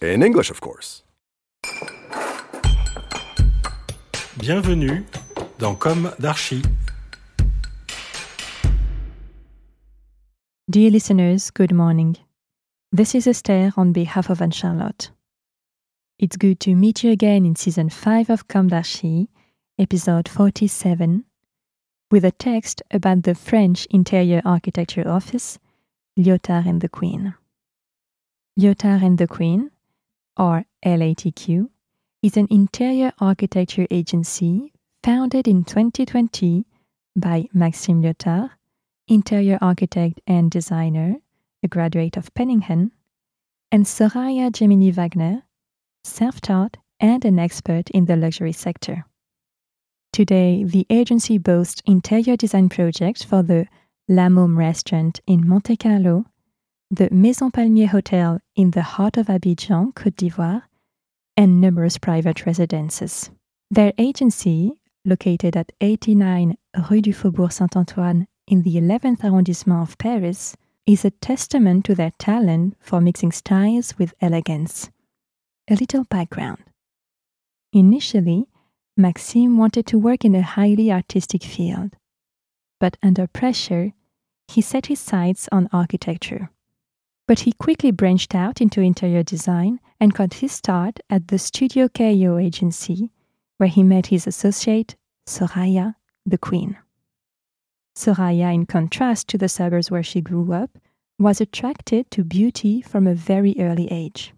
In English, of course. Bienvenue dans Comme d'Archi. Dear listeners, good morning. This is Esther on behalf of Anne Charlotte. It's good to meet you again in season 5 of Comme d'Archi, episode 47, with a text about the French Interior Architecture Office, Lyotard and the Queen. Lyotard and the Queen, or LATQ, is an interior architecture agency founded in 2020 by Maxime Lyotard, interior architect and designer, a graduate of Penninghen, and Soraya Gemini Wagner, self taught and an expert in the luxury sector. Today, the agency boasts interior design projects for the La Môme restaurant in Monte Carlo, the Maison Palmier Hotel in the heart of Abidjan, Côte d'Ivoire, and numerous private residences. Their agency, located at 89 Rue du Faubourg Saint Antoine in the 11th arrondissement of Paris, is a testament to their talent for mixing styles with elegance. A little background. Initially, Maxime wanted to work in a highly artistic field, but under pressure, he set his sights on architecture. But he quickly branched out into interior design and got his start at the Studio KO agency, where he met his associate, Soraya, the Queen. Soraya, in contrast to the suburbs where she grew up, was attracted to beauty from a very early age.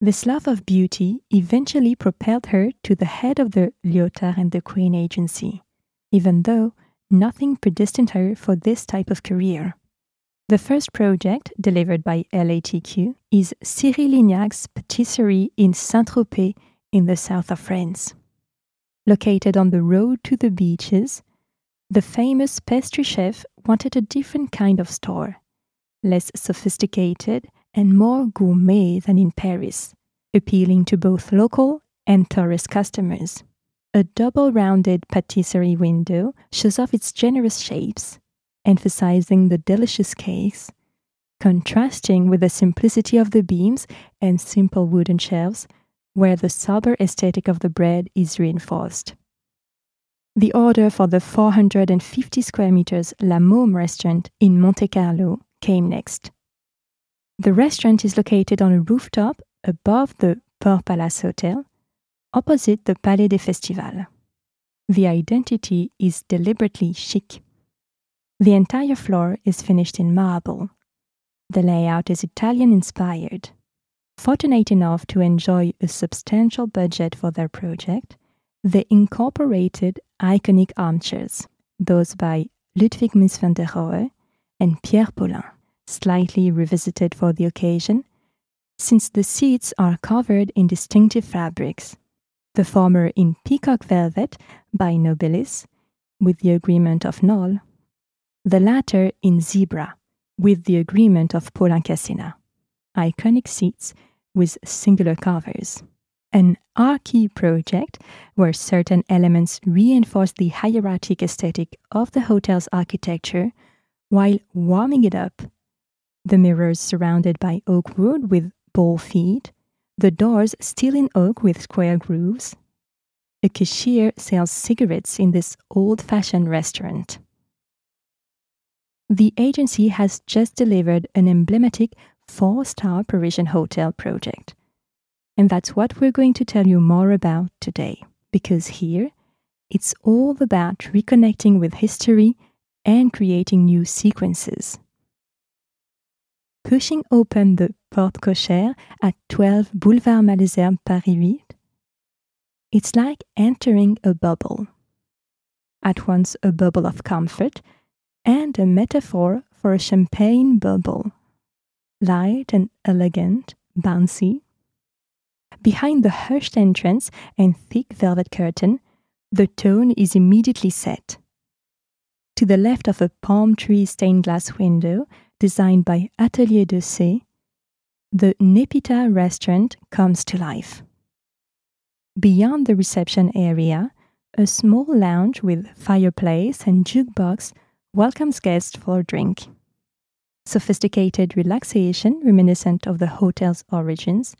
This love of beauty eventually propelled her to the head of the Lyotard and the Queen agency, even though nothing predestined her for this type of career. The first project, delivered by LATQ, is Cyril Lignac's patisserie in Saint Tropez in the south of France. Located on the road to the beaches, the famous pastry chef wanted a different kind of store, less sophisticated and more gourmet than in Paris, appealing to both local and tourist customers. A double rounded patisserie window shows off its generous shapes, emphasizing the delicious cakes, contrasting with the simplicity of the beams and simple wooden shelves, where the sober aesthetic of the bread is reinforced. The order for the 450 square meters La Môme restaurant in Monte Carlo came next. The restaurant is located on a rooftop above the Port Palace Hotel, opposite the Palais des Festivals. The identity is deliberately chic. The entire floor is finished in marble. The layout is Italian inspired. Fortunate enough to enjoy a substantial budget for their project, they incorporated iconic armchairs, those by Ludwig Mies van der Rohe and Pierre Paulin, slightly revisited for the occasion, since the seats are covered in distinctive fabrics, the former in peacock velvet by Nobilis, with the agreement of Knoll, the latter in zebra, with the agreement of Paulin Cassina. Iconic seats with singular covers. an archy project where certain elements reinforce the hierarchic aesthetic of the hotel's architecture while warming it up. The mirrors surrounded by oak wood with ball feet, the doors still in oak with square grooves. A cashier sells cigarettes in this old fashioned restaurant. The agency has just delivered an emblematic four star Parisian hotel project. And that's what we're going to tell you more about today, because here it's all about reconnecting with history and creating new sequences. Pushing open the porte cochère at 12 Boulevard Malesherbes, Paris 8, it's like entering a bubble. At once a bubble of comfort and a metaphor for a champagne bubble. Light and elegant, bouncy. Behind the hushed entrance and thick velvet curtain, the tone is immediately set. To the left of a palm tree stained glass window designed by Atelier de C, the Nepita restaurant comes to life. Beyond the reception area, a small lounge with fireplace and jukebox welcomes guests for a drink. Sophisticated relaxation reminiscent of the hotel's origins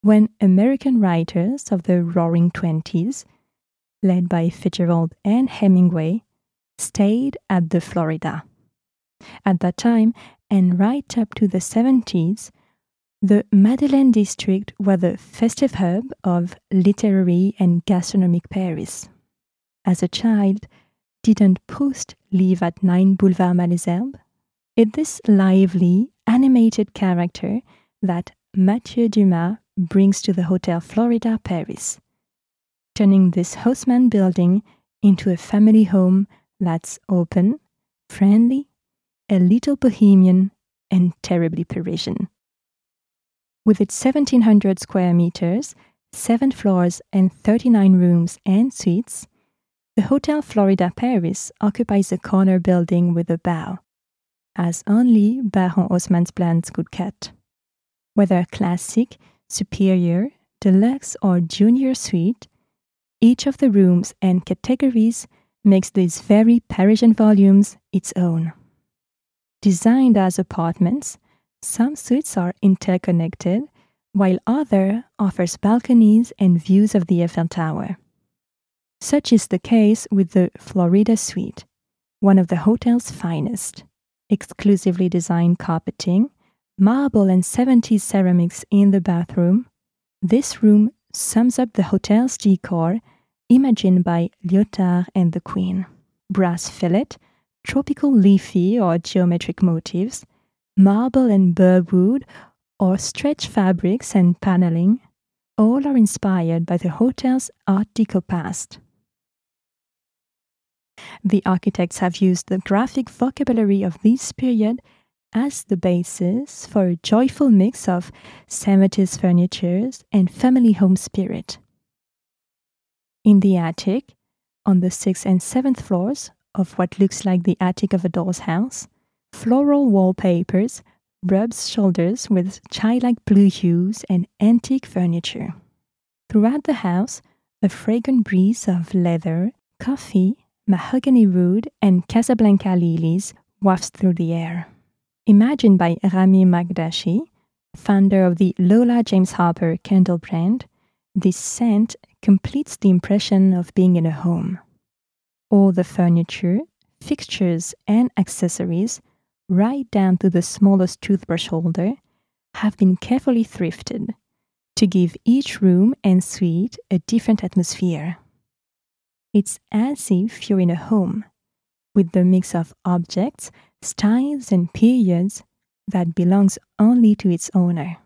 when American writers of the Roaring Twenties, led by Fitzgerald and Hemingway, stayed at the Florida. At that time, and right up to the 70s, the Madeleine district was the festive hub of literary and gastronomic Paris. As a child, didn't Proust live at 9 Boulevard Malesherbes? It's this lively, animated character that Mathieu Dumas brings to the Hotel Florida Paris, turning this Haussmann building into a family home that's open, friendly, a little bohemian, and terribly Parisian. With its 1700 square meters, seven floors, and 39 rooms and suites, the Hotel Florida Paris occupies a corner building with a bow, as only Baron Haussmann's plans could cut. Whether classic, superior, deluxe, or junior suite, each of the rooms and categories makes these very Parisian volumes its own. Designed as apartments, some suites are interconnected, while other offers balconies and views of the Eiffel Tower. Such is the case with the Florida Suite, one of the hotel's finest. Exclusively designed carpeting, marble and 70s ceramics in the bathroom, this room sums up the hotel's decor imagined by Lyotard and the Queen. Brass fillet, tropical leafy or geometric motifs, marble and burr wood, or stretch fabrics and paneling, all are inspired by the hotel's Art Deco past. The architects have used the graphic vocabulary of this period as the basis for a joyful mix of 70s furniture and family home spirit. In the attic, on the sixth and seventh floors of what looks like the attic of a doll's house, floral wallpapers rubs shoulders with childlike blue hues and antique furniture. Throughout the house, a fragrant breeze of leather, coffee, mahogany wood, and Casablanca lilies wafts through the air. Imagined by Rami Mekdachi, founder of the Lola James Harper candle brand, this scent completes the impression of being in a home. All the furniture, fixtures, and accessories, right down to the smallest toothbrush holder, have been carefully thrifted to give each room and suite a different atmosphere. It's as if you're in a home, with the mix of objects, styles, and periods that belongs only to its owner.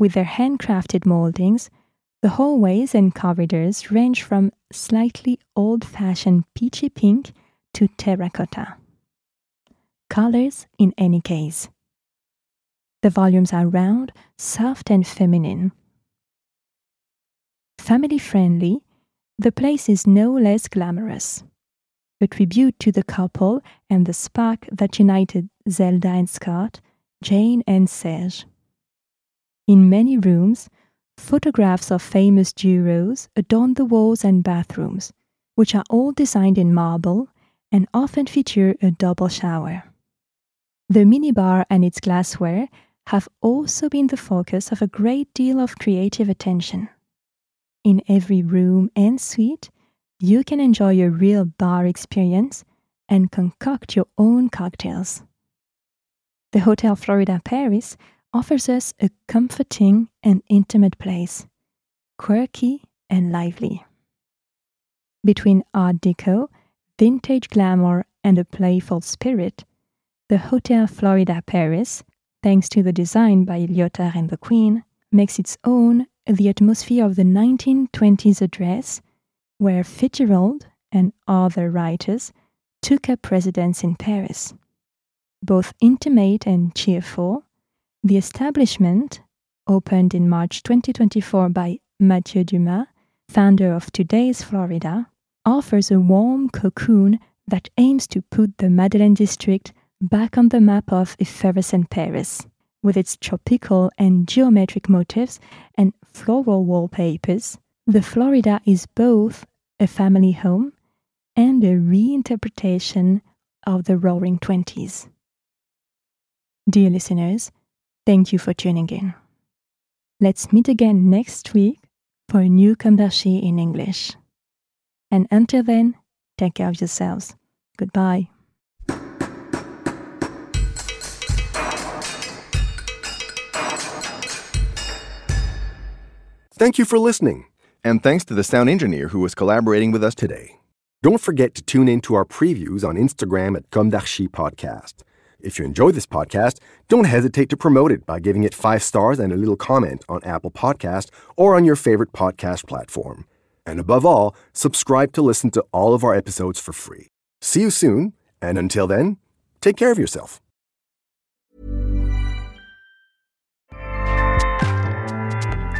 With their handcrafted moldings, the hallways and corridors range from slightly old fashioned peachy pink to terracotta. Colors in any case. The volumes are round, soft, and feminine. Family friendly, the place is no less glamorous. A tribute to the couple and the spark that united Zelda and Scott, Jane and Serge. In many rooms, photographs of famous jewels adorn the walls and bathrooms, which are all designed in marble and often feature a double shower. The minibar and its glassware have also been the focus of a great deal of creative attention. In every room and suite, you can enjoy a real bar experience and concoct your own cocktails. The Hotel Florida Paris offers us a comforting and intimate place, quirky and lively. Between Art Deco, vintage glamour, and a playful spirit, the Hotel Florida Paris, thanks to the design by Lyotard and the Queen, makes its own the atmosphere of the 1920s address, where Fitzgerald and other writers took up residence in Paris. Both intimate and cheerful, the establishment, opened in March 2024 by Mathieu Dumas, founder of today's Florida, offers a warm cocoon that aims to put the Madeleine district back on the map of effervescent Paris. With its tropical and geometric motifs and floral wallpapers, the Florida is both a family home and a reinterpretation of the Roaring Twenties. Dear listeners, thank you for tuning in. Let's meet again next week for a new Comme in English. And until then, take care of yourselves. Goodbye. Thank you for listening. And thanks to the sound engineer who was collaborating with us today. Don't forget to tune in to our previews on Instagram at Comme d'Archi Podcast. If you enjoy this podcast, don't hesitate to promote it by giving it five stars and a little comment on Apple Podcast or on your favorite podcast platform. And above all, subscribe to listen to all of our episodes for free. See you soon, and until then, take care of yourself.